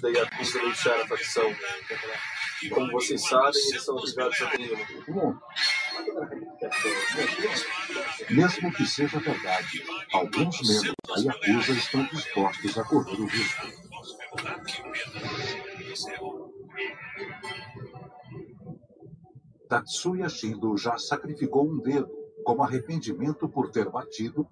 da Yakuza deixar a facção. Como vocês sabem, eles são ligados a Tenma. Mesmo que seja verdade, alguns membros da Yakuza estão dispostos a correr o risco. Tatsuya Shindo já sacrificou um dedo como arrependimento por ter batido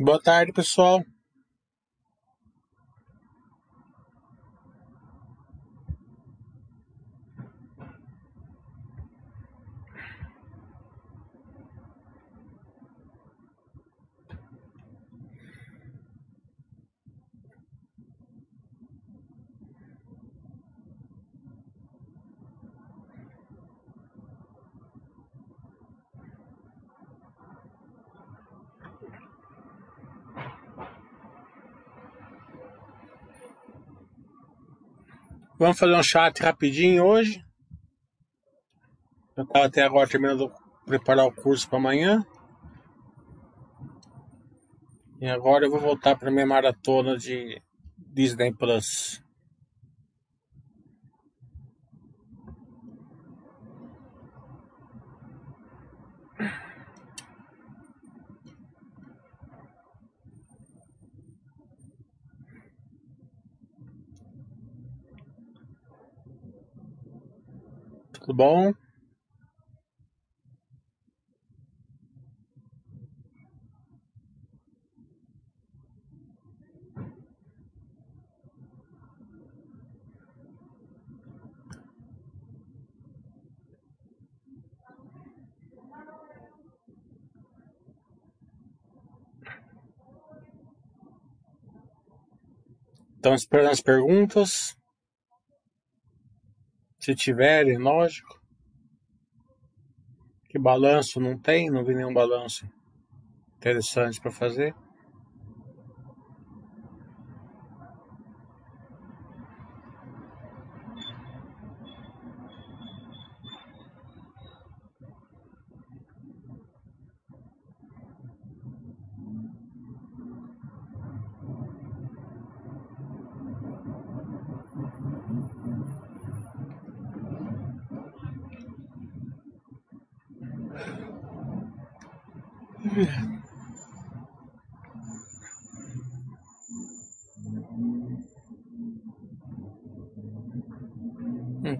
Boa tarde, pessoal. Vamos fazer um chat rapidinho hoje. Eu estava até agora terminando de preparar o curso para amanhã. E agora eu vou voltar para minha maratona de Disney Plus. Tudo bom? Estão esperando as perguntas. Se tiverem, lógico. Que balanço não tem? Não vi nenhum balanço interessante para fazer.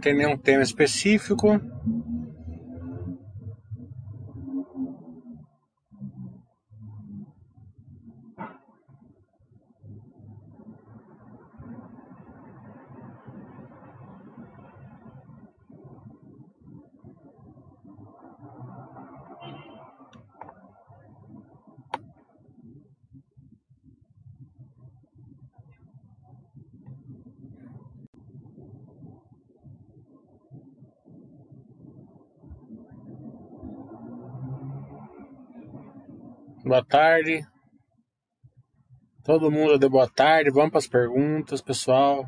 Tem nenhum tema específico. Boa tarde. Todo mundo deu boa tarde. Vamos para as perguntas, pessoal.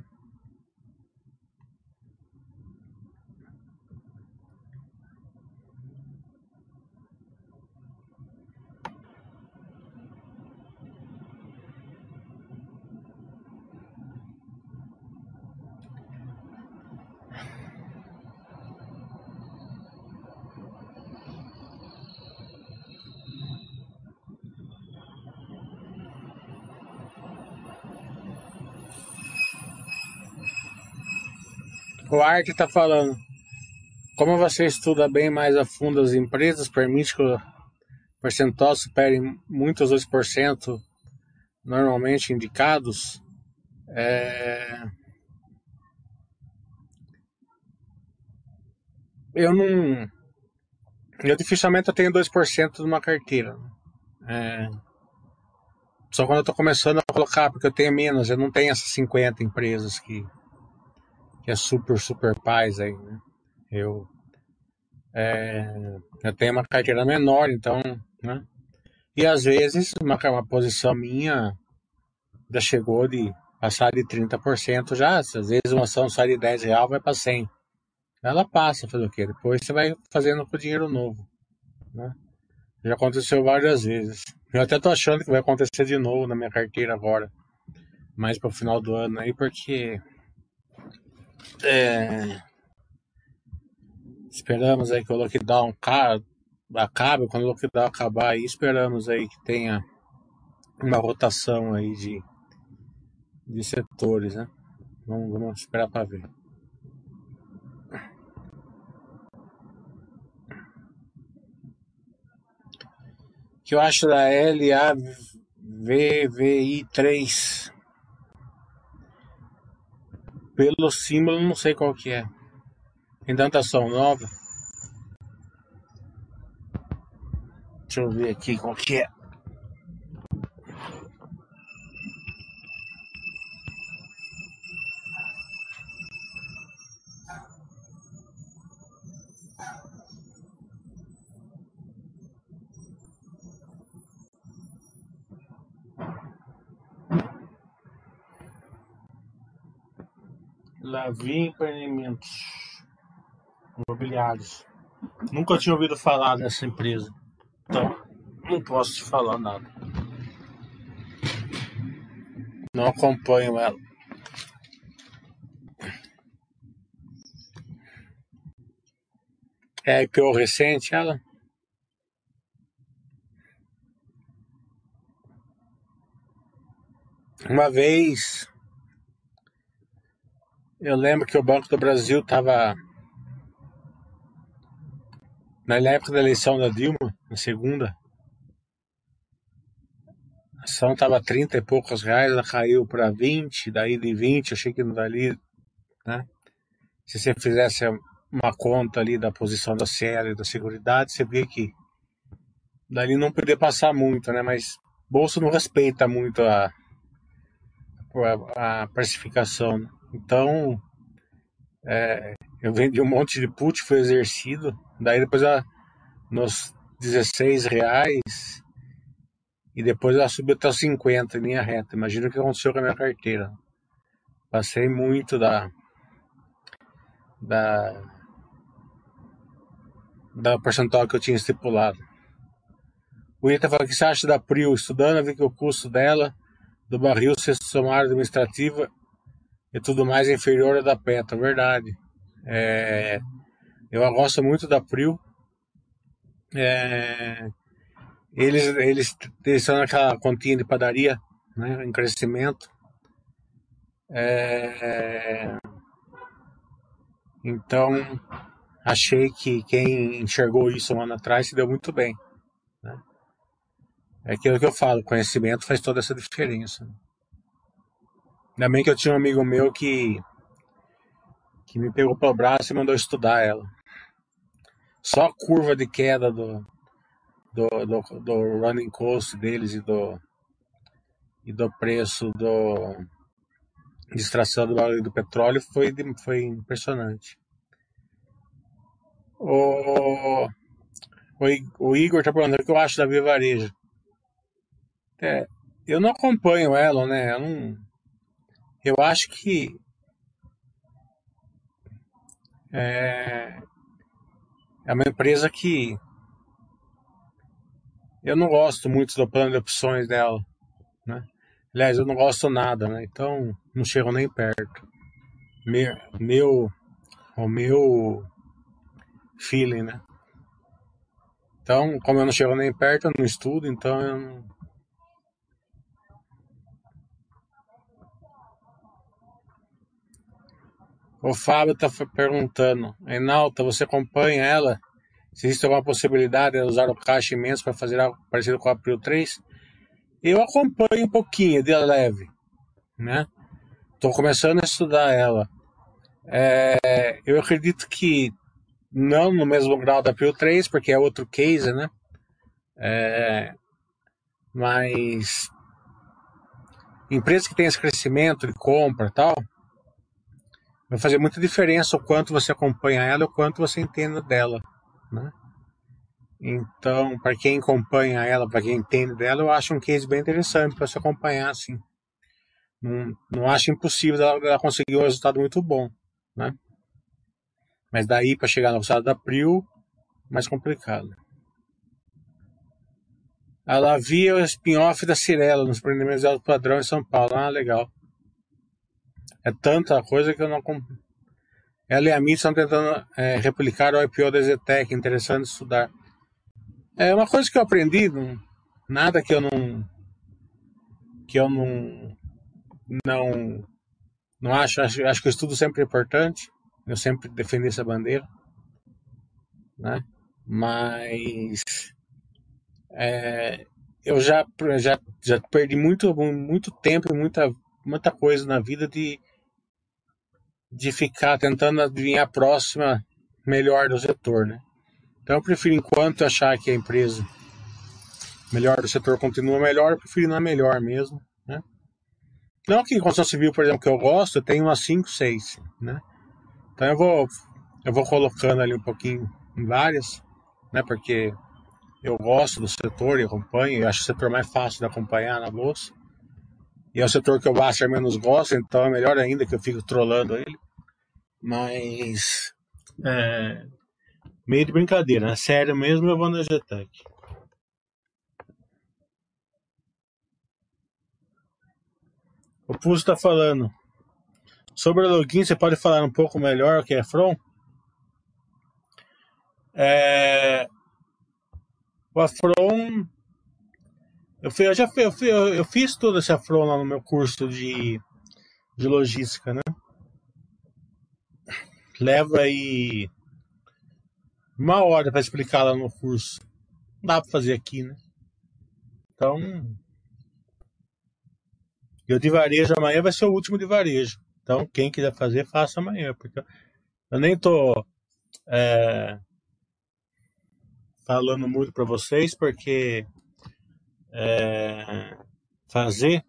O Art está falando. Como você estuda bem mais a fundo as empresas, permite que o percentual supere muito os 2% normalmente indicados, é... eu não. Eu dificilmente eu tenho 2% de uma carteira. É... Só quando eu estou começando a colocar, porque eu tenho menos, eu não tenho essas 50 empresas que, que é super, super paz aí, né? Eu, é... eu tenho uma carteira menor, então, né? E às vezes uma, uma posição minha já chegou de passar de 30% já. Às vezes uma ação sai de 10 real, vai para 100. Ela passa, fazer o quê? Depois você vai fazendo com dinheiro novo. Né? Já aconteceu várias vezes. Eu até tô achando que vai acontecer de novo na minha carteira agora. Mais para o final do ano aí, porque. É, esperamos aí que o lockdown acabe. Quando o lockdown acabar aí, esperamos aí que tenha uma rotação aí de, de setores, né? Vamos, vamos esperar para ver. O que eu acho da LAVVI3? Pelo símbolo, não sei qual que é. Tem tanta ação nova. Deixa eu ver aqui qual que é. Lavi Empreendimentos Imobiliários. Nunca tinha ouvido falar dessa empresa. Então, não posso te falar nada. Não acompanho ela. É IPO recente ela? Uma vez eu lembro que o Banco do Brasil estava. Na época da eleição da Dilma, na segunda, a ação estava 30 e poucos reais, ela caiu para 20, daí de 20, achei que dali, né? Se você fizesse uma conta ali da posição da CL e da Seguridade, você vê que dali não podia passar muito, né? Mas bolsa não respeita muito a, a, a precificação. Né? Então, é, eu vendi um monte de put, foi exercido. Daí depois ela, nos 16 reais, e depois ela subiu até os 50 em linha reta. Imagina o que aconteceu com a minha carteira. Passei muito da. da. da percentual que eu tinha estipulado. O Ita fala que você acha da Prio estudando, vi que o custo dela, do barril, sexto somário administrativa e tudo mais inferior à da PETA, verdade. É, eu gosto muito da Prio. É, eles, eles, eles estão naquela continha de padaria, né, em crescimento. É, então, achei que quem enxergou isso um ano atrás se deu muito bem. Né? É aquilo que eu falo, conhecimento faz toda essa diferença. Ainda bem que eu tinha um amigo meu que, que me pegou pelo braço e mandou estudar ela. Só a curva de queda do, do, do, do running cost deles e do, e do preço do, extração do do petróleo foi, foi impressionante. O, o, o Igor tá perguntando o que eu acho da Via Varejo. É, eu não acompanho ela, né? Eu não, eu acho que é, é uma empresa que eu não gosto muito do plano de opções dela, né? Aliás, eu não gosto nada, né? Então não chego nem perto. Meu, meu o meu feeling, né? Então, como eu não chego nem perto, eu não estudo, então eu não, O Fábio está perguntando, Enalta, você acompanha ela? Se existe alguma possibilidade de usar o caixa imenso para fazer algo parecido com a April 3? Eu acompanho um pouquinho de leve, né? Estou começando a estudar ela. É, eu acredito que não no mesmo grau da Prio 3, porque é outro case, né? É, mas empresas que têm esse crescimento de compra e tal, vai fazer muita diferença o quanto você acompanha ela o quanto você entende dela, né? Então, para quem acompanha ela, para quem entende dela, eu acho um case bem interessante para se acompanhar, assim. Não, não acho impossível ela, ela conseguir um resultado muito bom, né? Mas daí para chegar no resultado da Prio, mais complicado. Ela via o spin-off da Cirela nos prendamentos de alto padrão em São Paulo. Ah, legal. É tanta coisa que eu não. Ela e a Mi estão tentando é, replicar o IPO da Zetec. Interessante estudar. É uma coisa que eu aprendi, não, nada que eu não. que eu não. não. não acho, acho. Acho que o estudo sempre é importante. Eu sempre defendi essa bandeira. Né? Mas. É, eu já, já, já perdi muito, muito tempo e muita, muita coisa na vida de, de ficar tentando adivinhar a próxima melhor do setor, né? Então eu prefiro, enquanto achar que a empresa melhor do setor continua melhor, eu prefiro na melhor mesmo, né? Não que construção civil, por exemplo, que eu gosto, eu tenho umas 5, 6, né? Então eu vou, eu vou colocando ali um pouquinho em várias, né? Porque eu gosto do setor e acompanho, eu acho o setor mais fácil de acompanhar na bolsa. E é o setor que eu acho menos gosto, então é melhor ainda que eu fico trolando ele. Mas é, meio de brincadeira, né? sério mesmo eu vou na Zetec. O Pulso está falando. Sobre o login, você pode falar um pouco melhor o que é From? É, o Afron. Eu, fui, eu já fui, eu, fui, eu, fiz todo esse Afron lá no meu curso de, de logística, né? Leva aí uma hora para explicar lá no curso. Não dá para fazer aqui, né? Então, eu de varejo amanhã vai ser o último de varejo. Então, quem quiser fazer, faça amanhã, porque eu nem tô é, falando muito para vocês, porque é, fazer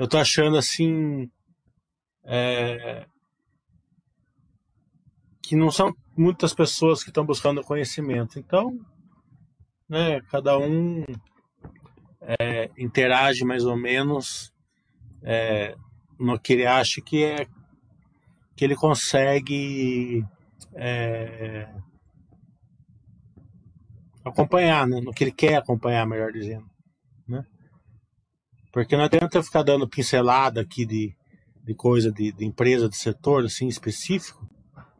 eu tô achando assim é, que não são muitas pessoas que estão buscando conhecimento. Então, né, cada um é, interage mais ou menos é, no que ele acha que é que ele consegue é, acompanhar, né? no que ele quer acompanhar, melhor dizendo. Né? Porque não adianta ficar dando pincelada aqui de, de coisa de, de empresa, de setor assim específico,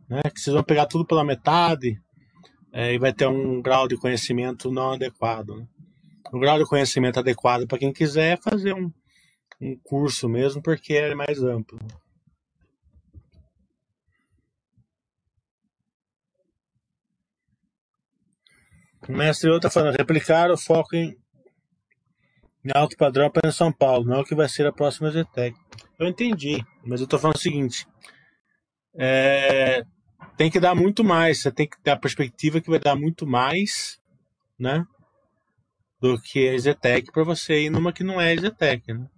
né? que vocês vão pegar tudo pela metade é, e vai ter um grau de conhecimento não adequado. Né? O grau de conhecimento adequado para quem quiser é fazer um, um curso mesmo, porque é mais amplo. O mestre outra falando, replicar o foco em, em alto padrão para São Paulo, não é o que vai ser a próxima Zetec. Eu entendi, mas eu estou falando o seguinte: é, tem que dar muito mais, você tem que ter a perspectiva que vai dar muito mais, né? Do que a Zetec para você ir numa que não é a Zetec, né?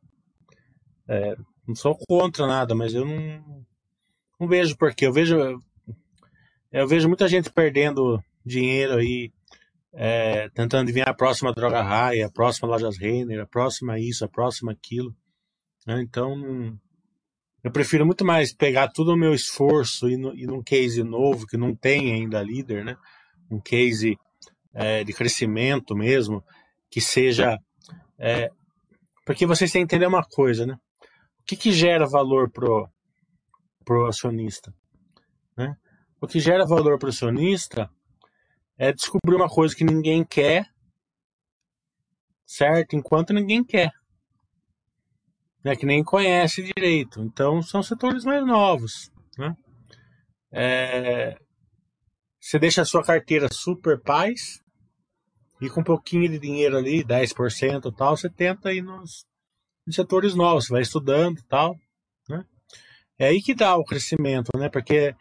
É, não sou contra nada, mas eu não, não vejo porquê. Eu vejo, eu vejo muita gente perdendo dinheiro aí é, tentando adivinhar a próxima droga raia, a próxima lojas Renner, a próxima isso, a próxima aquilo. Né? Então, eu prefiro muito mais pegar todo o meu esforço e, no, e num case novo, que não tem ainda líder, né? um case é, de crescimento mesmo, que seja. É, porque vocês têm que entender uma coisa, né? O que, que gera valor pro, pro acionista? Né? O que gera valor pro acionista é descobrir uma coisa que ninguém quer, certo? Enquanto ninguém quer. Né? Que nem conhece direito. Então, são setores mais novos. Né? É... Você deixa a sua carteira super paz, E com um pouquinho de dinheiro ali, 10% e tal, você tenta ir nos, nos setores novos, você vai estudando e tal, né? É aí que dá o crescimento, né? Porque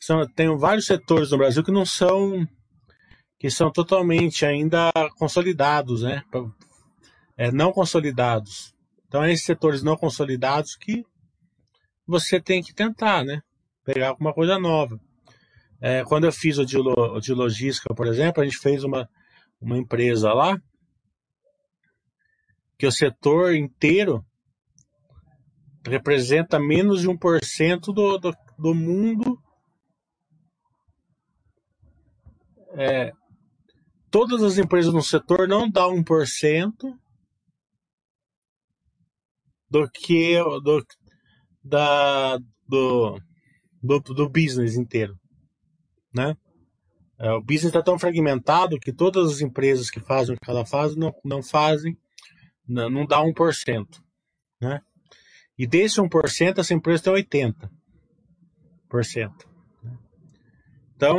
são, tem vários setores no Brasil que não são que são totalmente ainda consolidados, né? É, não consolidados. Então, é esses setores não consolidados que você tem que tentar, né? Pegar alguma coisa nova. É, quando eu fiz o de, o de logística, por exemplo, a gente fez uma, uma empresa lá que o setor inteiro representa menos de 1% do, do, do mundo. É, todas as empresas no setor não dão 1% do que do, da, do, do, do business inteiro, né? É, o business está tão fragmentado que todas as empresas que fazem o que ela faz não, não fazem, não, não dá 1%, né? E desse 1%, essa empresa tem 80%. Né? Então,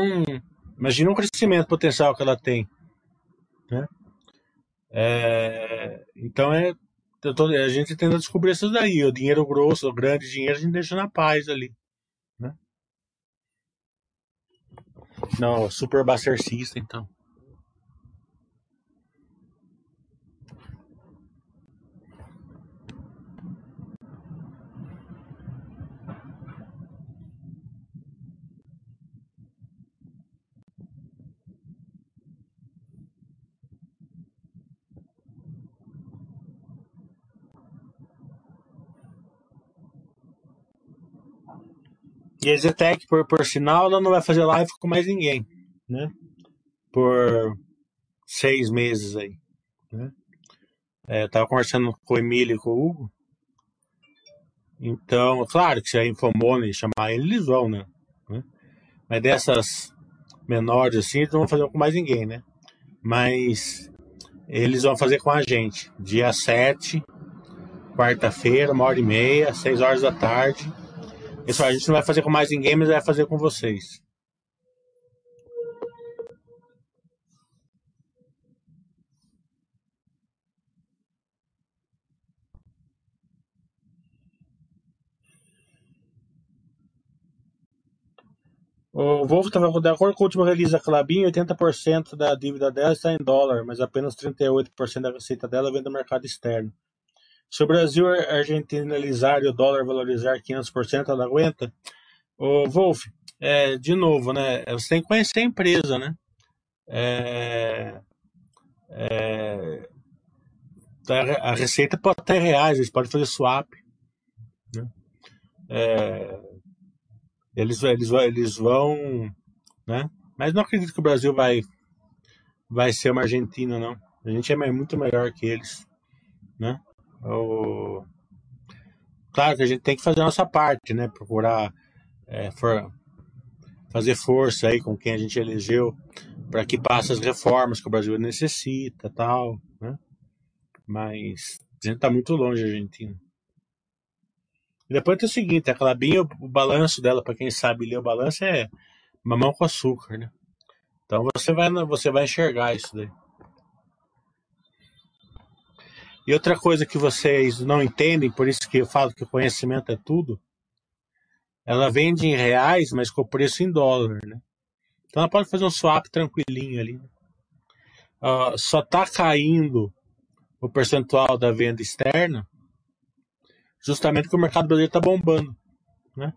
imagina o crescimento potencial que ela tem. Né? É, então, é, tô, a gente tenta descobrir isso daí. O dinheiro grosso, o grande dinheiro, a gente deixa na paz ali. Né? Não, Super Buster System, então. E a Zetec, por, por sinal, ela não vai fazer live com mais ninguém, né? Por seis meses aí, né? É, eu tava conversando com o Emílio e com o Hugo. Então, claro que se a Infomone chamar ele, eles vão, né? né? Mas dessas menores assim, eles não vão fazer com mais ninguém, né? Mas eles vão fazer com a gente. Dia 7, quarta-feira, uma hora e meia, seis horas da tarde Pessoal, a gente não vai fazer com mais ninguém, mas vai fazer com vocês. O Volvo estava de acordo com o último release da Clabin, 80% da dívida dela está em dólar, mas apenas 38% da receita dela vem do mercado externo. Se o Brasil argentinalizar e o dólar valorizar 500%, ela aguenta? O Wolf, é, de novo, né? Você tem que conhecer a empresa, né? É, é, a receita pode ter reais, eles podem fazer swap. Né? É, eles, eles, eles vão. Né? Mas não acredito que o Brasil vai, vai ser uma Argentina, não. A gente é muito melhor que eles. Né? O... Claro que a gente tem que fazer a nossa parte, né? Procurar é, for... fazer força aí com quem a gente elegeu para que passe as reformas que o Brasil necessita tal, né? Mas a gente está muito longe Argentina. E depois tem o seguinte, a Clabinha, o balanço dela, para quem sabe ler o balanço, é mamão com açúcar, né? Então você vai, você vai enxergar isso daí. E outra coisa que vocês não entendem, por isso que eu falo que o conhecimento é tudo, ela vende em reais, mas com o preço em dólar, né? Então ela pode fazer um swap tranquilinho ali. Uh, só está caindo o percentual da venda externa justamente porque o mercado brasileiro está bombando, né?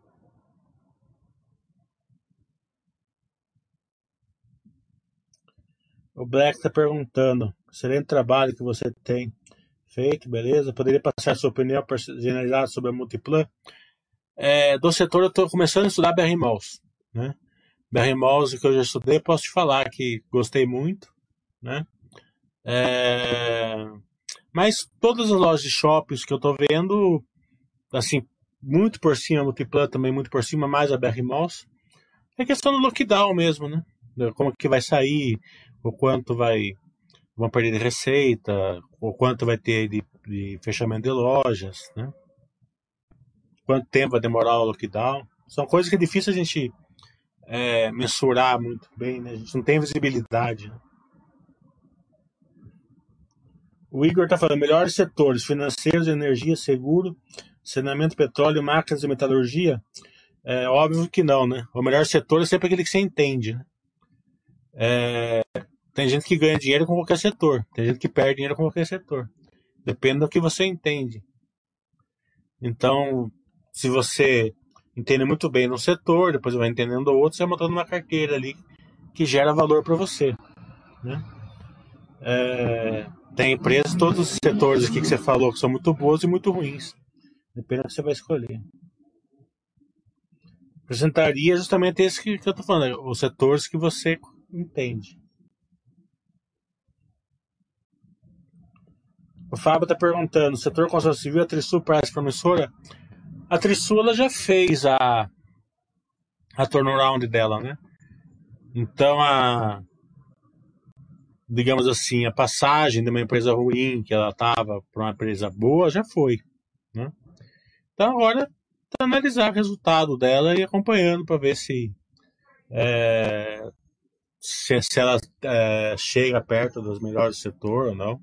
O Black está perguntando, excelente trabalho que você tem Feito, beleza. Poderia passar sua opinião generalizada sobre a Multiplan? É, do setor, eu estou começando a estudar BR Malls. Né? BR Malls, que eu já estudei, posso te falar que gostei muito. Né? É, mas todas as lojas de shoppings que eu estou vendo, assim, muito por cima, a Multiplan também muito por cima, mais a BR Malls, é questão do lockdown mesmo, né? Como que vai sair, o quanto vai vão perder de receita, ou quanto vai ter de, de fechamento de lojas, né? Quanto tempo vai demorar o lockdown. São coisas que é difícil a gente é, mensurar muito bem, né? A gente não tem visibilidade. Né? O Igor está falando, melhores setores, financeiros, energia, seguro, saneamento, petróleo, máquinas e metalurgia? É óbvio que não, né? O melhor setor é sempre aquele que você entende, né? É, tem gente que ganha dinheiro com qualquer setor, tem gente que perde dinheiro com qualquer setor. Depende do que você entende. Então, se você entende muito bem no setor, depois vai entendendo o outro, você vai montando uma carteira ali que gera valor para você. Né? É, tem empresas, todos os setores aqui que você falou, que são muito boas e muito ruins. Depende do que você vai escolher. Apresentaria justamente esse que, que eu estou falando, os setores que você entende. O Fábio está perguntando: o setor construção civil, a Trisul parece promissora? A Trisul ela já fez a, a turnaround dela, né? Então, a, digamos assim, a passagem de uma empresa ruim que ela estava para uma empresa boa já foi. Né? Então, agora, tá analisar o resultado dela e acompanhando para ver se, é, se, se, ela é, chega perto dos melhores do setor ou não.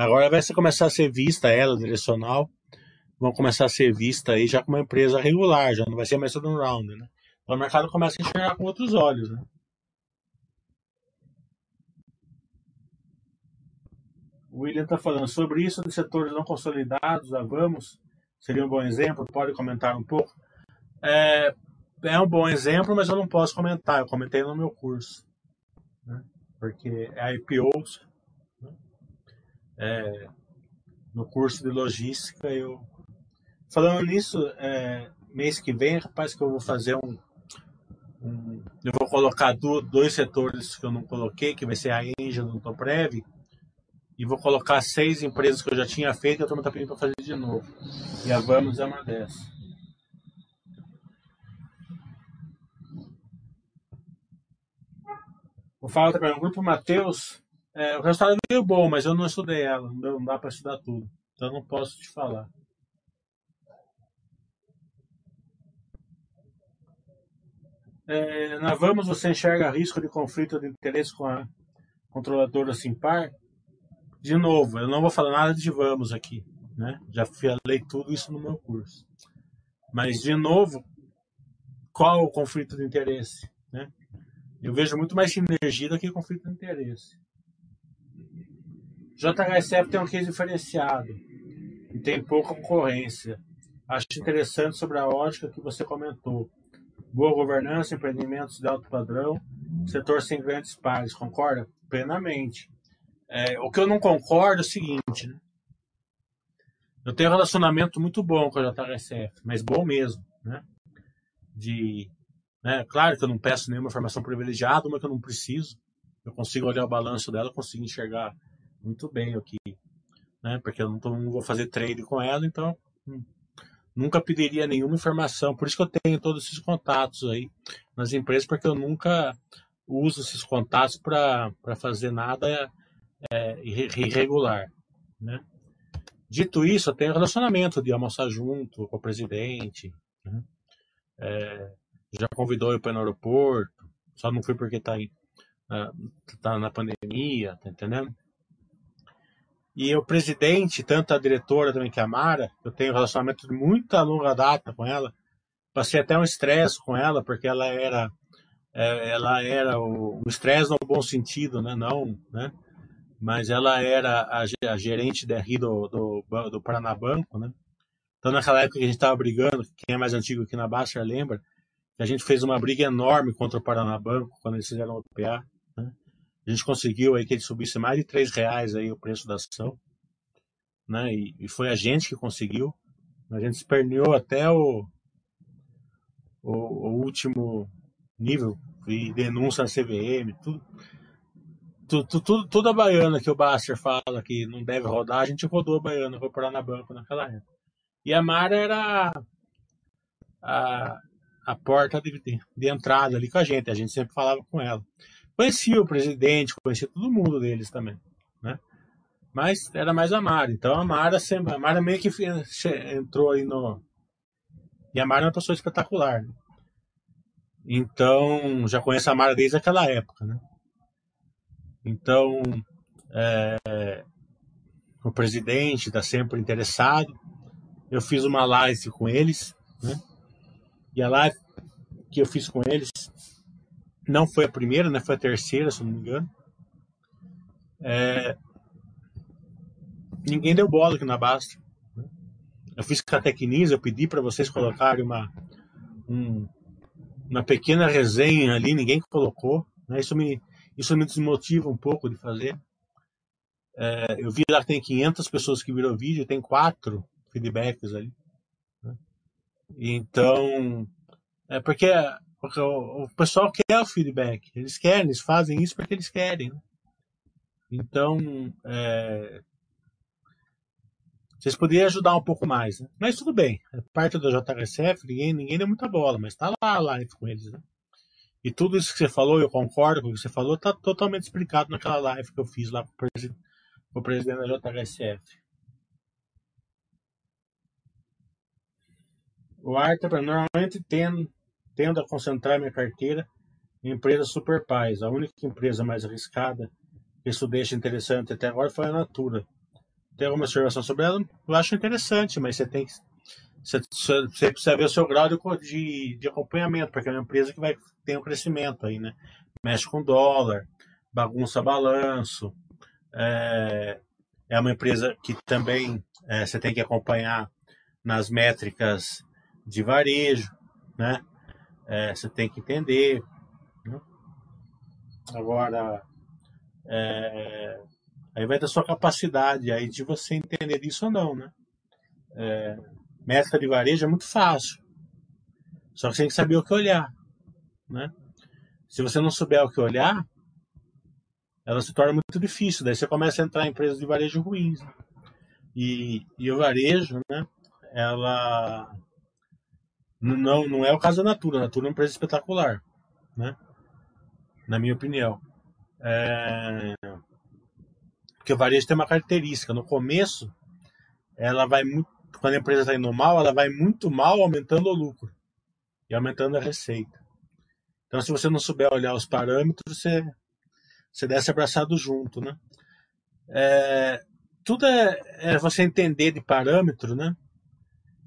Agora vai começar a ser vista ela, direcional, vão começar a ser vista aí já como uma empresa regular, já não vai ser mais todo um round, né? Então o mercado começa a enxergar com outros olhos, né? O William está falando sobre isso de setores não consolidados, a Vamos, seria um bom exemplo, pode comentar um pouco. É, é um bom exemplo, mas eu não posso comentar, eu comentei no meu curso, né? porque é IPOs. É, no curso de logística eu falando nisso é, mês que vem rapaz que eu vou fazer um um, eu vou colocar do, dois setores que eu não coloquei, que vai ser a Angel e o Toprev, e vou colocar seis empresas que eu já tinha feito e a turma está pedindo para fazer de novo. E a Vamos é uma dessas. O Fala também, o grupo Matheus, é, o resultado veio bom, mas eu não estudei ela, não dá para estudar tudo, então não posso te falar. É, na Vamos você enxerga risco de conflito de interesse com a controladora Simpar? De novo, eu não vou falar nada de Vamos aqui, né? Já falei tudo isso no meu curso. Mas, de novo, qual o conflito de interesse? Né? Eu vejo muito mais sinergia do que conflito de interesse. JHSF tem um case diferenciado e tem pouca concorrência. Acho interessante sobre a ótica que você comentou boa governança, empreendimentos de alto padrão, setor sem grandes pares. Concorda? Plenamente. É, o que eu não concordo é o seguinte, né? Eu tenho um relacionamento muito bom com a JHSF, mas bom mesmo, né? De, né? Claro que eu não peço nenhuma informação privilegiada, mas que eu não preciso. Eu consigo olhar o balanço dela, consigo enxergar muito bem o que, né? Porque eu não, tô, não vou fazer trade com ela, então hum, nunca pediria nenhuma informação. Por isso que eu tenho todos esses contatos aí nas empresas, porque eu nunca uso esses contatos para fazer nada é, irregular. Né? Dito isso, eu tenho relacionamento de almoçar junto com o presidente. Né? É, já convidou eu para ir no aeroporto, só não fui porque está tá na pandemia, tá entendendo? E o presidente, tanto a diretora também que é a Mara, eu tenho um relacionamento de muita longa data com ela. Passei até um estresse com ela, porque ela era é, ela era um estresse no bom sentido, né? Não, né? Mas ela era a, gerente da RI do, do, do né? Então, naquela época que a gente estava brigando, quem é mais antigo aqui na Baixa lembra, que a gente fez uma briga enorme contra o Paranabanco quando eles fizeram o PA. A gente conseguiu aí que ele subisse mais de três reais aí o preço da ação, né? E, e foi a gente que conseguiu. A gente esperneou até o, o, o último nível e denúncia na CVM, tudo. Tudo, tudo, tudo a baiana que o Baster fala que não deve rodar, a gente rodou a baiana, foi parar na banca naquela época. E a Mara era a, a porta de, de entrada ali com a gente, a gente sempre falava com ela. Conhecia o presidente, conhecia todo mundo deles também, né? Mas era mais a Mara. Então a Mara sempre, a Mara meio que entrou aí no. E a Mara é uma pessoa espetacular. Né? Então já conheço a Mara desde aquela época, né? Então é, o presidente está sempre interessado. Eu fiz uma live com eles, né? E a live que eu fiz com eles não foi a primeira, né? Foi a terceira, se não me engano. É... Ninguém deu bola aqui na Basta. Né? Eu fiz catecnise, eu pedi para vocês colocarem uma, um, uma pequena resenha ali, ninguém colocou. Né? Isso, me, isso me desmotiva um pouco de fazer. É, eu vi lá que tem 500 pessoas que viram vídeo, tem quatro feedbacks ali. Né? Então, é porque o, o, pessoal quer o feedback, eles querem, eles fazem isso porque eles querem. Né? Então, é, vocês poderiam ajudar um pouco mais, né? Mas tudo bem, é parte do JHSF, ninguém, ninguém deu muita bola, mas tá lá a live com eles, né? E tudo isso que você falou, eu concordo com o que você falou, tá totalmente explicado naquela live que eu fiz lá com o com o presidente da JHSF. O Arthur, normalmente tendo, tendo a concentrar minha carteira em empresas super pais. A única empresa mais arriscada que isso deixa interessante até agora foi a Natura tem alguma observação sobre ela? Eu acho interessante, mas você tem que. Você, você precisa ver o seu grau de, de, acompanhamento, porque é uma empresa que vai ter um crescimento aí, né? Mexe com dólar, bagunça balanço. É, é uma empresa que também é, você tem que acompanhar nas métricas de varejo, né? É, você tem que entender. Né? Agora, é, Aí vai da sua capacidade aí de você entender isso ou não, né? É, de varejo é muito fácil. Só que você tem que saber o que olhar, né? Se você não souber o que olhar, ela se torna muito difícil. Daí você começa a entrar em empresas de varejo ruins. Né? E, e o varejo, né? Ela não, não é o caso da Natura. A Natura é uma empresa espetacular, né? Na minha opinião. É... Porque o varejo tem uma característica. No começo, ela vai muito, quando a empresa está indo mal, ela vai muito mal aumentando o lucro e aumentando a receita. Então, se você não souber olhar os parâmetros, você, você desce abraçado junto, né? É, tudo é, é, você entender de parâmetro, né?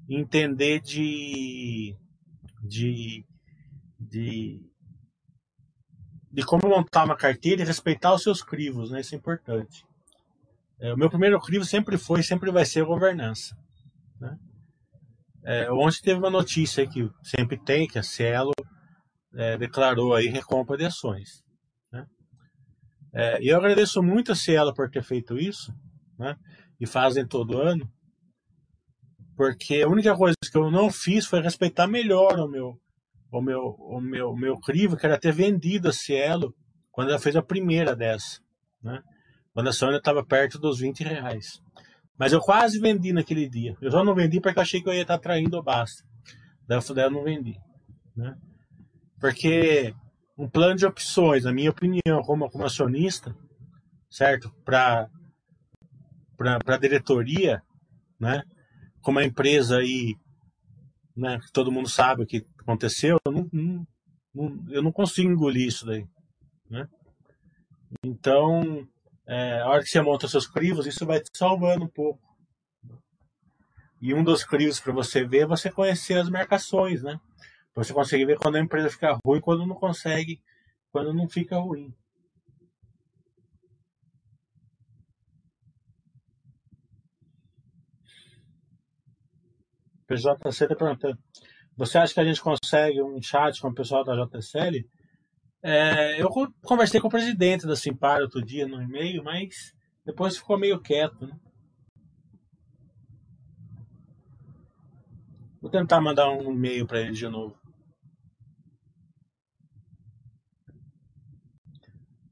Entender de, de, de, de como montar uma carteira e respeitar os seus crivos, né? Isso é importante. É, o meu primeiro crivo sempre foi e sempre vai ser a governança. Né? É, ontem teve uma notícia que sempre tem, que a Cielo é, declarou aí recompra de ações. Né? É, eu agradeço muito a Cielo por ter feito isso, né? e fazem todo ano, porque a única coisa que eu não fiz foi respeitar melhor o meu, o meu, o meu, o meu crivo, que era ter vendido a Cielo quando ela fez a primeira dessa. Né? Quando a Sônia estava perto dos 20 reais. Mas eu quase vendi naquele dia. Eu só não vendi porque eu achei que eu ia estar traindo o basta. Daí eu não vendi. Né? Porque um plano de opções, na minha opinião, como, como acionista, certo? Para a diretoria, né? Como a empresa aí, né? todo mundo sabe o que aconteceu, eu não, não, eu não consigo engolir isso daí. Né? Então, é, a hora que você monta seus crivos, isso vai te salvando um pouco. E um dos crivos para você ver é você conhecer as marcações, né? Você consegue ver quando a empresa fica ruim, quando não consegue, quando não fica ruim. PJC está perguntando: você acha que a gente consegue um chat com o pessoal da JSL? É, eu conversei com o presidente da Simpar outro dia no e-mail, mas depois ficou meio quieto. Né? Vou tentar mandar um e-mail para ele de novo.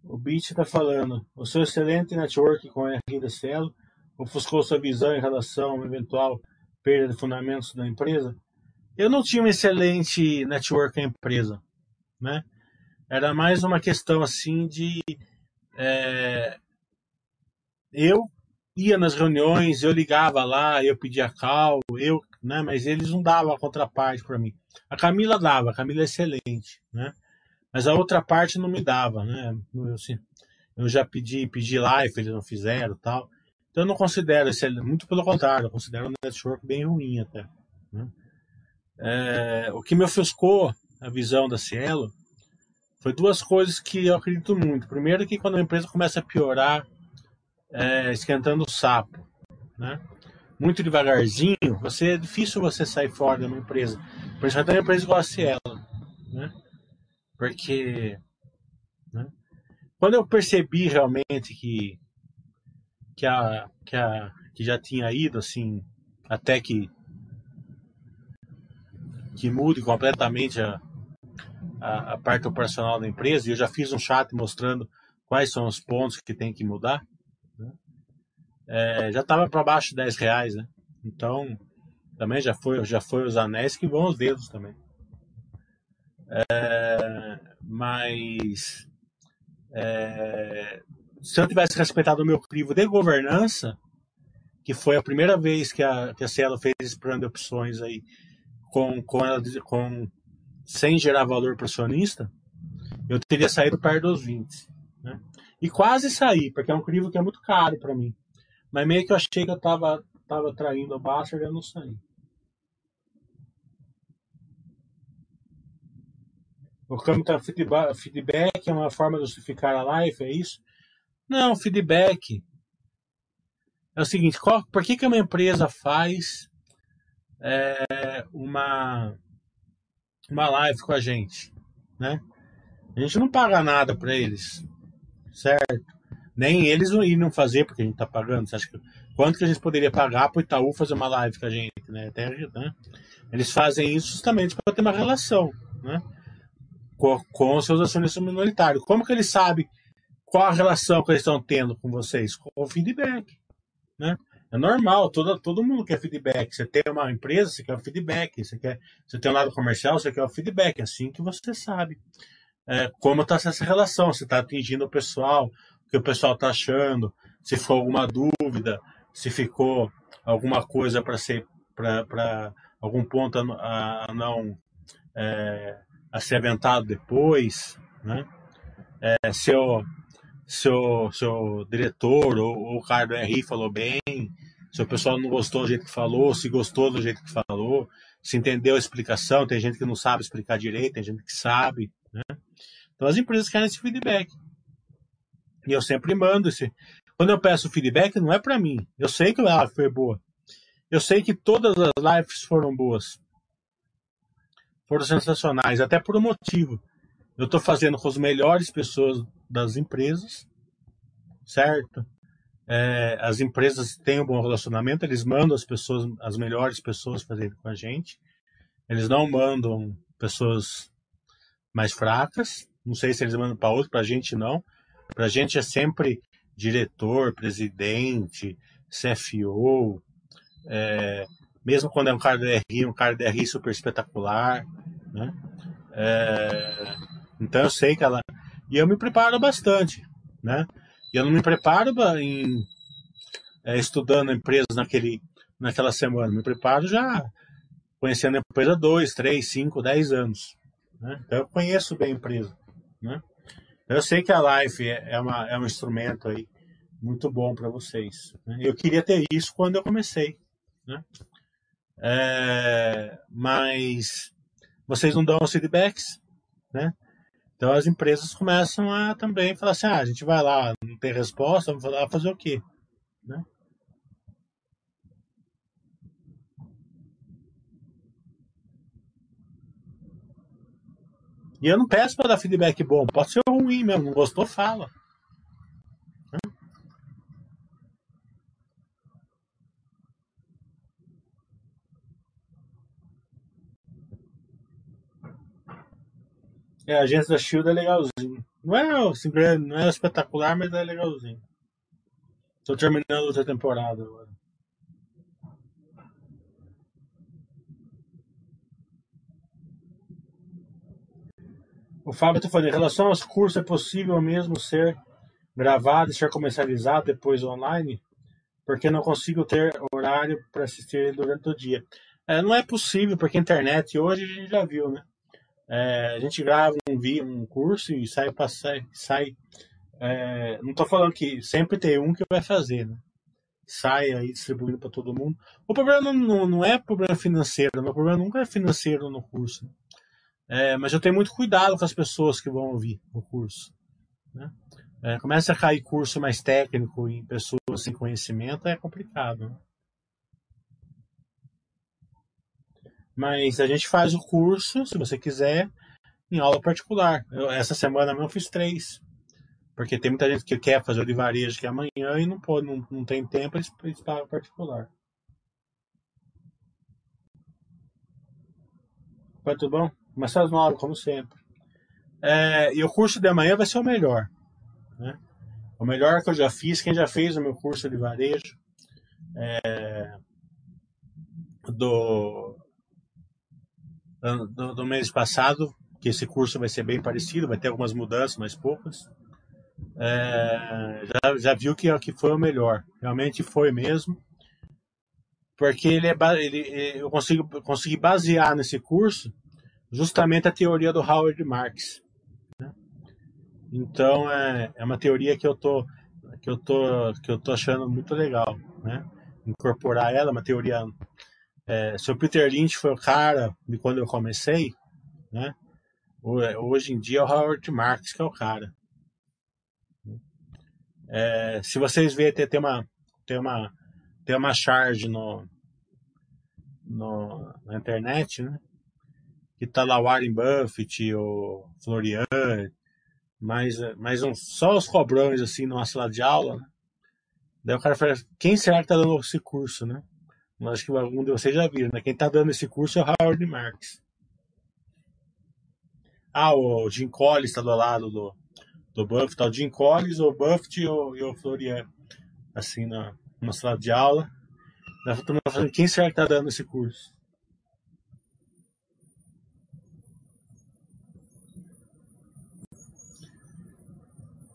O Beat está falando. O seu excelente network com a Cielo ofuscou sua visão em relação a eventual perda de fundamentos da empresa? Eu não tinha um excelente network com a empresa, né? Era mais uma questão assim de. É, eu ia nas reuniões, eu ligava lá, eu pedia cal, eu, né, mas eles não davam a contraparte para mim. A Camila dava, a Camila é excelente, né? Mas a outra parte não me dava, né? Eu, assim, eu já pedi, pedi live, eles não fizeram tal. Então eu não considero excelente, muito pelo contrário, eu considero um network bem ruim até. Né? É, o que me ofuscou a visão da Cielo foi duas coisas que eu acredito muito. Primeiro que quando a empresa começa a piorar, é, esquentando o sapo, né? muito devagarzinho, você é difícil você sair fora de uma empresa. Principalmente uma empresa igual a Cielo. Né? Porque né? quando eu percebi realmente que, que, a, que, a, que já tinha ido assim, até que, que mude completamente a, a, a parte operacional da empresa, e eu já fiz um chat mostrando quais são os pontos que tem que mudar, né? é, já estava para baixo de 10 reais, né? Então, também já foi, já foi os anéis que vão os dedos também. É, mas é, se eu tivesse respeitado o meu crivo de governança, que foi a primeira vez que a, que a Cielo fez esse plano de opções aí, com, com, com, sem gerar valor para o acionista, eu teria saído perto dos 20. Né? E quase saí, porque é um crivo que é muito caro para mim. Mas meio que eu achei que eu estava tava traindo o Bastard e eu não saí. O campo tá feedback é uma forma de justificar a live, é isso? Não, feedback é o seguinte, qual, por que, que uma empresa faz é, uma, uma live com a gente? Né? A gente não paga nada para eles, certo? Nem eles iriam fazer porque a gente está pagando. Você acha que, quanto que a gente poderia pagar para o Itaú fazer uma live com a gente? Né? Até, né? Eles fazem isso justamente para ter uma relação. Né? com, com seus acionistas minoritários. Como que ele sabe qual a relação que eles estão tendo com vocês? Com o feedback. Né? É normal, todo, todo mundo quer feedback. Você tem uma empresa, você quer o feedback. Você, quer, você tem um lado comercial, você quer o feedback. É assim que você sabe é, como está essa relação. Se está atingindo o pessoal, o que o pessoal está achando, se ficou alguma dúvida, se ficou alguma coisa para ser para algum ponto a, a não é, a ser aventado depois, né? É, seu, seu, seu diretor ou, ou o cara do RI falou bem, se o pessoal não gostou do jeito que falou, se gostou do jeito que falou, se entendeu a explicação, tem gente que não sabe explicar direito, tem gente que sabe, né? Então as empresas querem esse feedback. E eu sempre mando esse. Quando eu peço feedback, não é para mim. Eu sei que a live foi boa. Eu sei que todas as lives foram boas foram sensacionais, até por um motivo. Eu estou fazendo com as melhores pessoas das empresas, certo? É, as empresas têm um bom relacionamento, eles mandam as pessoas, as melhores pessoas fazerem com a gente. Eles não mandam pessoas mais fracas. Não sei se eles mandam para outro, para a gente não. Para a gente é sempre diretor, presidente, CFO, é, mesmo quando é um cara do RI, um cara do RI super espetacular, né? É, então eu sei que ela e eu me preparo bastante, né? E eu não me preparo em é, estudando empresas naquele naquela semana, me preparo já conhecendo a empresa dois, três, cinco, dez anos, né? Então eu conheço bem a empresa, né? Então, eu sei que a Life é, é, uma, é um instrumento aí muito bom para vocês. Né? Eu queria ter isso quando eu comecei, né? É, mas vocês não dão os feedbacks, né? Então as empresas começam a também falar assim, ah, a gente vai lá, não tem resposta, vamos lá fazer o quê? Né? E eu não peço para dar feedback bom, pode ser ruim mesmo, não gostou, fala. É, a agência da Shield é legalzinho. Não é, assim, não é espetacular, mas é legalzinho. Tô terminando outra temporada agora. O Fábio está falando, em relação aos cursos, é possível mesmo ser gravado e ser comercializado depois online? Porque não consigo ter horário para assistir durante o dia. É, não é possível, porque a internet hoje a gente já viu, né? É, a gente grava um, um curso e sai sai, sai é, não estou falando que sempre tem um que vai fazer, né? sai aí distribuindo para todo mundo. O problema não, não é problema financeiro, meu problema nunca é financeiro no curso. É, mas eu tenho muito cuidado com as pessoas que vão ouvir o curso. Né? É, começa a cair curso mais técnico em pessoas sem conhecimento, é complicado. Né? Mas a gente faz o curso, se você quiser, em aula particular. Eu, essa semana eu fiz três. Porque tem muita gente que quer fazer o de varejo que é amanhã e não pode, não, não tem tempo, eles, eles pagam particular. Vai tudo bom? Começar às nove, como sempre. É, e o curso de amanhã vai ser o melhor. Né? O melhor que eu já fiz, quem já fez o meu curso de varejo é, do, do, do, mês passado, que esse curso vai ser bem parecido, vai ter algumas mudanças, mas poucas. É, já, já viu que, que foi o melhor. Realmente foi mesmo. Porque ele é, ele, eu consigo, consegui basear nesse curso justamente a teoria do Howard Marks. Né? Então é, é uma teoria que eu tô que eu tô que eu tô achando muito legal, né? Incorporar ela, uma teoria. É, se o Peter Lynch foi o cara de quando eu comecei, né? Hoje em dia é o Howard Marks que é o cara. É, se vocês verem, tem, tem, uma, tem, uma, tem uma charge no, no, na internet, né? Que tá lá o Warren Buffett, o Florian, mais, mais um, só os cobrões assim numa sala de aula, né? Daí o cara fala, quem será que tá dando esse curso, né? Acho que algum de vocês já viram, né? Quem tá dando esse curso é o Howard Marks. Ah, o Jim Collins está do lado do, do Buffett, tá o Jim Collins, o Buffett e o, e o Florian, assim, na, numa sala de aula. Nós estamos falando, quem será que está dando esse curso?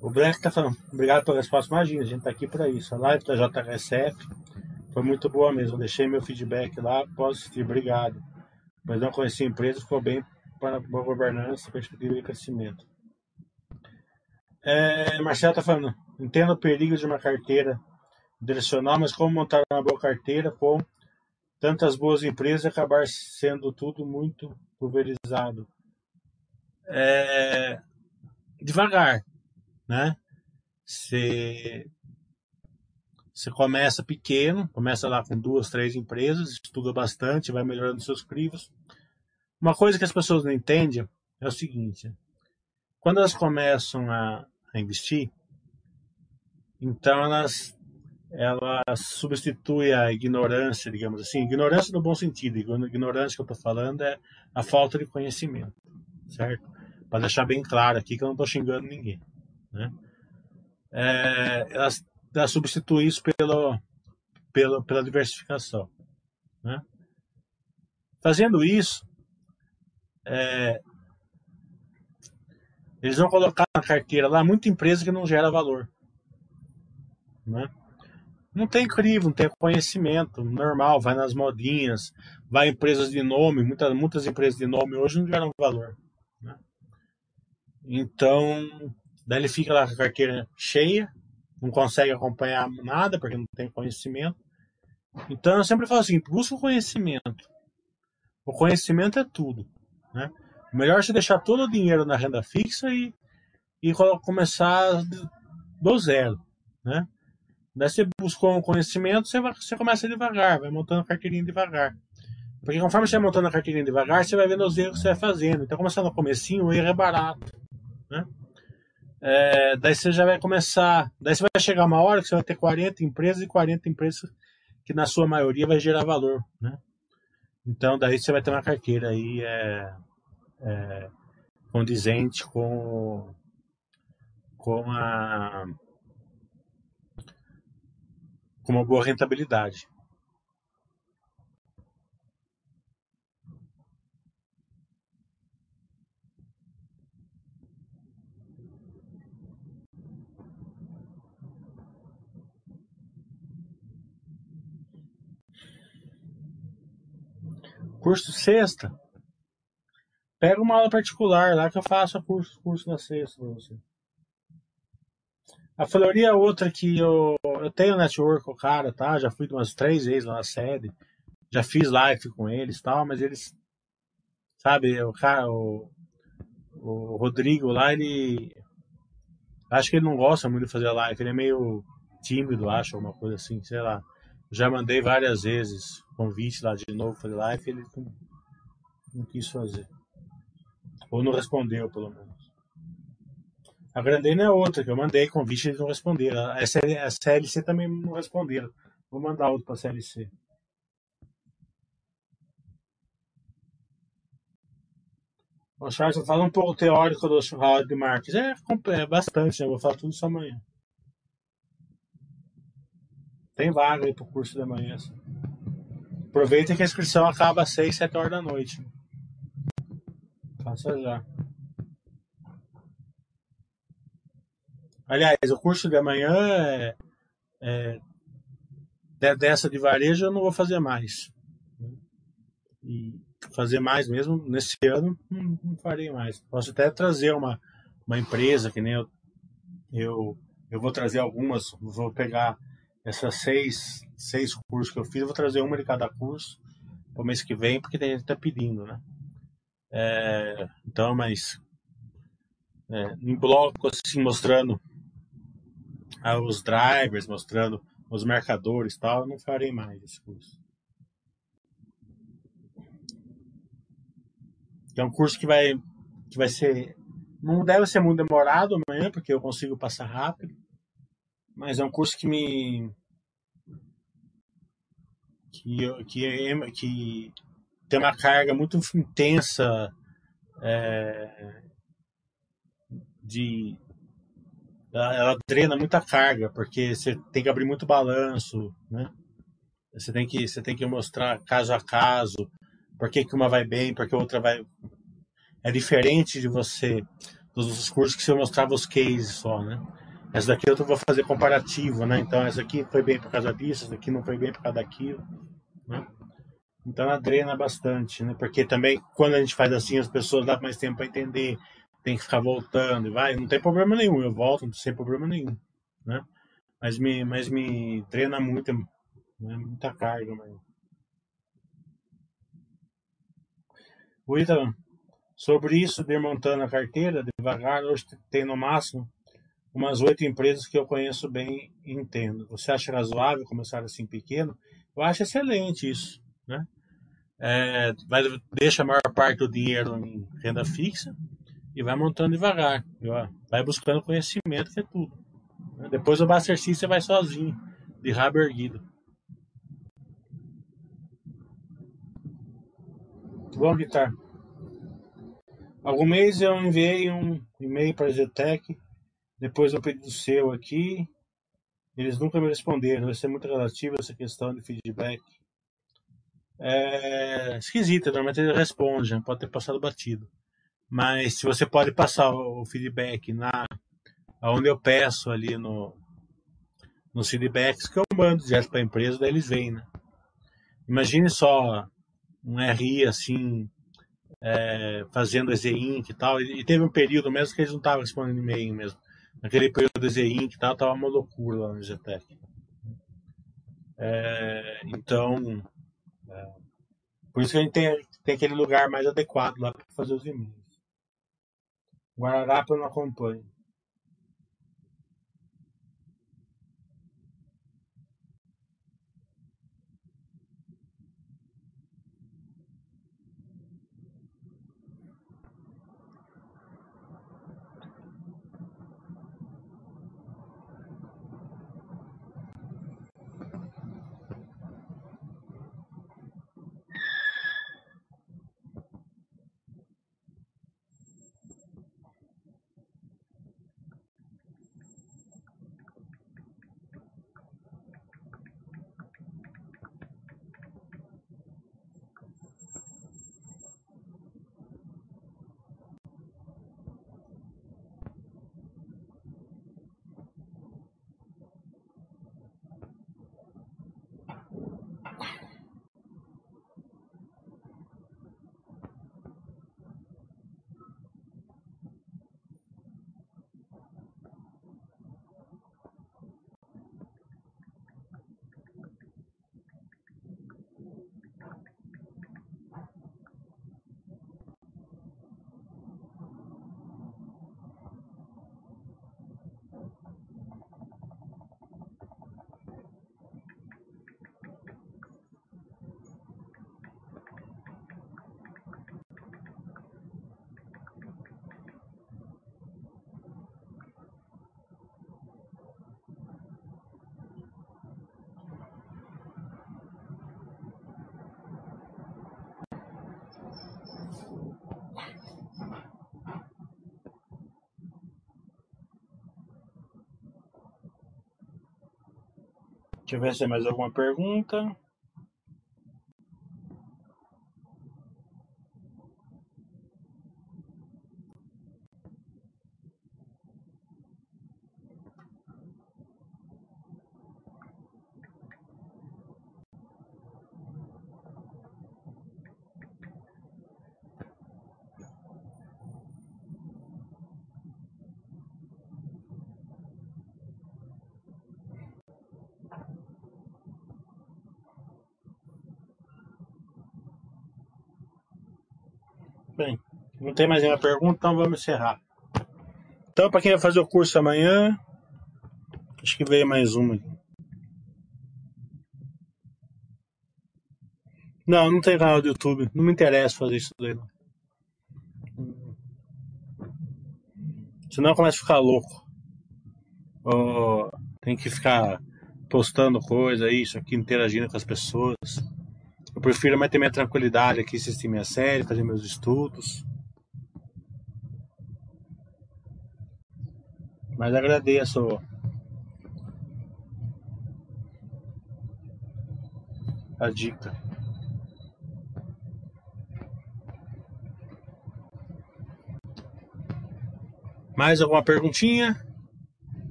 O Black está falando, obrigado pela resposta. Imagina, a gente está aqui para isso. A live da JHSF foi muito boa mesmo. Deixei meu feedback lá, posso assistir, obrigado. Mas não conheci a empresa, ficou bem para a boa governança, perspectiva de crescimento. É, Marcelo está falando, entendo o perigo de uma carteira direcional, mas como montar uma boa carteira com tantas boas empresas acabar sendo tudo muito pulverizado? É, devagar, né? Você, você começa pequeno, começa lá com duas, três empresas, estuda bastante, vai melhorando seus crivos. Uma coisa que as pessoas não entendem é o seguinte: quando elas começam a, a investir, então elas, elas substituem a ignorância, digamos assim, ignorância no bom sentido, ignorância que eu estou falando é a falta de conhecimento, certo? Para deixar bem claro aqui que eu não estou xingando ninguém, né? É, elas, elas substituem isso pelo, pelo, pela diversificação, né? Fazendo isso, é, eles vão colocar na carteira lá muita empresa que não gera valor. Né? Não tem crivo, não tem conhecimento normal, vai nas modinhas, vai em empresas de nome, muitas, muitas empresas de nome hoje não geram valor. Né? Então, daí ele fica lá com a carteira cheia, não consegue acompanhar nada porque não tem conhecimento. Então eu sempre falo assim, busca o conhecimento. O conhecimento é tudo. Né? Melhor você deixar todo o dinheiro na renda fixa e, e começar do zero, né? Daí você buscou um conhecimento, você, vai, você começa devagar, vai montando a carteirinha devagar. Porque conforme você vai montando a carteirinha devagar, você vai vendo os erros que você vai fazendo. Então, começando no comecinho, o erro é barato, né? É, daí você já vai começar, daí você vai chegar uma hora que você vai ter 40 empresas e 40 empresas que na sua maioria vai gerar valor, né? Então, daí você vai ter uma carteira aí é, é, condizente com, com, a, com uma boa rentabilidade. Curso sexta, Pega uma aula particular lá que eu faço curso, curso na sexta pra você. A Floria é outra que eu, eu tenho network com o cara, tá? Já fui umas três vezes lá na sede. Já fiz live com eles e tal, mas eles. Sabe, o cara, o, o Rodrigo lá, ele. Acho que ele não gosta muito de fazer live, ele é meio tímido, acho, alguma coisa assim, sei lá. Já mandei várias vezes convite lá de novo fazer live e ele não, quis fazer. Ou não respondeu, pelo menos. A Grandena é outra, que eu mandei convite e eles não responderam. A, SL, a CLC também não responderam. Vou mandar outro para a CLC. O Charles fala um pouco teórico do Howard de Marques. É, é bastante, né? vou falar tudo isso amanhã. Tem vaga aí pro curso da manhã. Aproveita que a inscrição acaba às 6, 7 horas da noite. Faça já. Aliás, o curso de amanhã é, é, dessa de varejo eu não vou fazer mais. E fazer mais mesmo nesse ano não, não farei mais. Posso até trazer uma, uma empresa que nem eu, eu eu vou trazer algumas, vou pegar essas seis, seis cursos que eu fiz, eu vou trazer uma de cada curso para o mês que vem, porque tem gente está pedindo, né? É, então, mas é, em bloco assim, mostrando ah, os drivers, mostrando os marcadores e tal, eu não farei mais esse curso. É um curso que vai, que vai ser. Não deve ser muito demorado amanhã, porque eu consigo passar rápido. Mas é um curso que me. que, que, é, que tem uma carga muito intensa é, de. Ela drena muita carga, porque você tem que abrir muito balanço, né? Você tem que, você tem que mostrar caso a caso por que, que uma vai bem, por que a outra vai. É diferente de você, dos cursos que você mostrava os cases só, né? Essa daqui eu vou fazer comparativo, né? Então essa aqui foi bem por causa disso, essa daqui não foi bem por causa daquilo, né? Então ela drena bastante, né? Porque também quando a gente faz assim as pessoas dá mais tempo para entender, tem que ficar voltando e vai, não tem problema nenhum, eu volto sem problema nenhum, né? Mas me, mas me treina muito, né? muita carga, mas... O sobre isso de montando a carteira devagar, hoje tem no máximo umas oito empresas que eu conheço bem e entendo. Você acha razoável começar assim pequeno? Eu acho excelente isso, né? É, vai, deixa a maior parte do dinheiro em renda fixa e vai montando devagar. Vai buscando conhecimento, que é tudo. Depois o Buster você vai sozinho, de rabo erguido. Bom, Guitar. Algum mês eu enviei um e-mail para a Zetec depois eu pedi o seu aqui. Eles nunca me responderam. Vai ser muito relativo essa questão de feedback. É esquisita, normalmente ele responde, né? pode ter passado batido. Mas se você pode passar o feedback na onde eu peço ali no nos feedbacks que eu mando direto para a empresa, daí eles vêm, né? Imagine só um RI assim, é, fazendo EZ-Inc e tal, e teve um período mesmo que eles não estavam respondendo e-mail mesmo naquele período do ZI que tava, uma loucura lá no GTEC. É, então, é, por isso que a gente tem, tem aquele lugar mais adequado lá para fazer os e-mails. Eu não acompanho. Deixa eu ver se tem mais alguma pergunta. Bem, não tem mais nenhuma pergunta, então vamos encerrar. Então, para quem vai fazer o curso amanhã, acho que veio mais uma. Não, não tem canal do YouTube. Não me interessa fazer isso daí. Não. Senão começa a ficar louco. Oh, tem que ficar postando coisa, isso aqui, interagindo com as pessoas. Eu prefiro mais ter minha tranquilidade aqui, assistir minha série, fazer meus estudos. Mas agradeço a dica. Mais alguma perguntinha?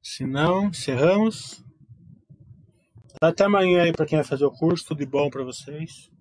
Se não, encerramos. Até amanhã aí para quem vai fazer o curso. Tudo de bom para vocês.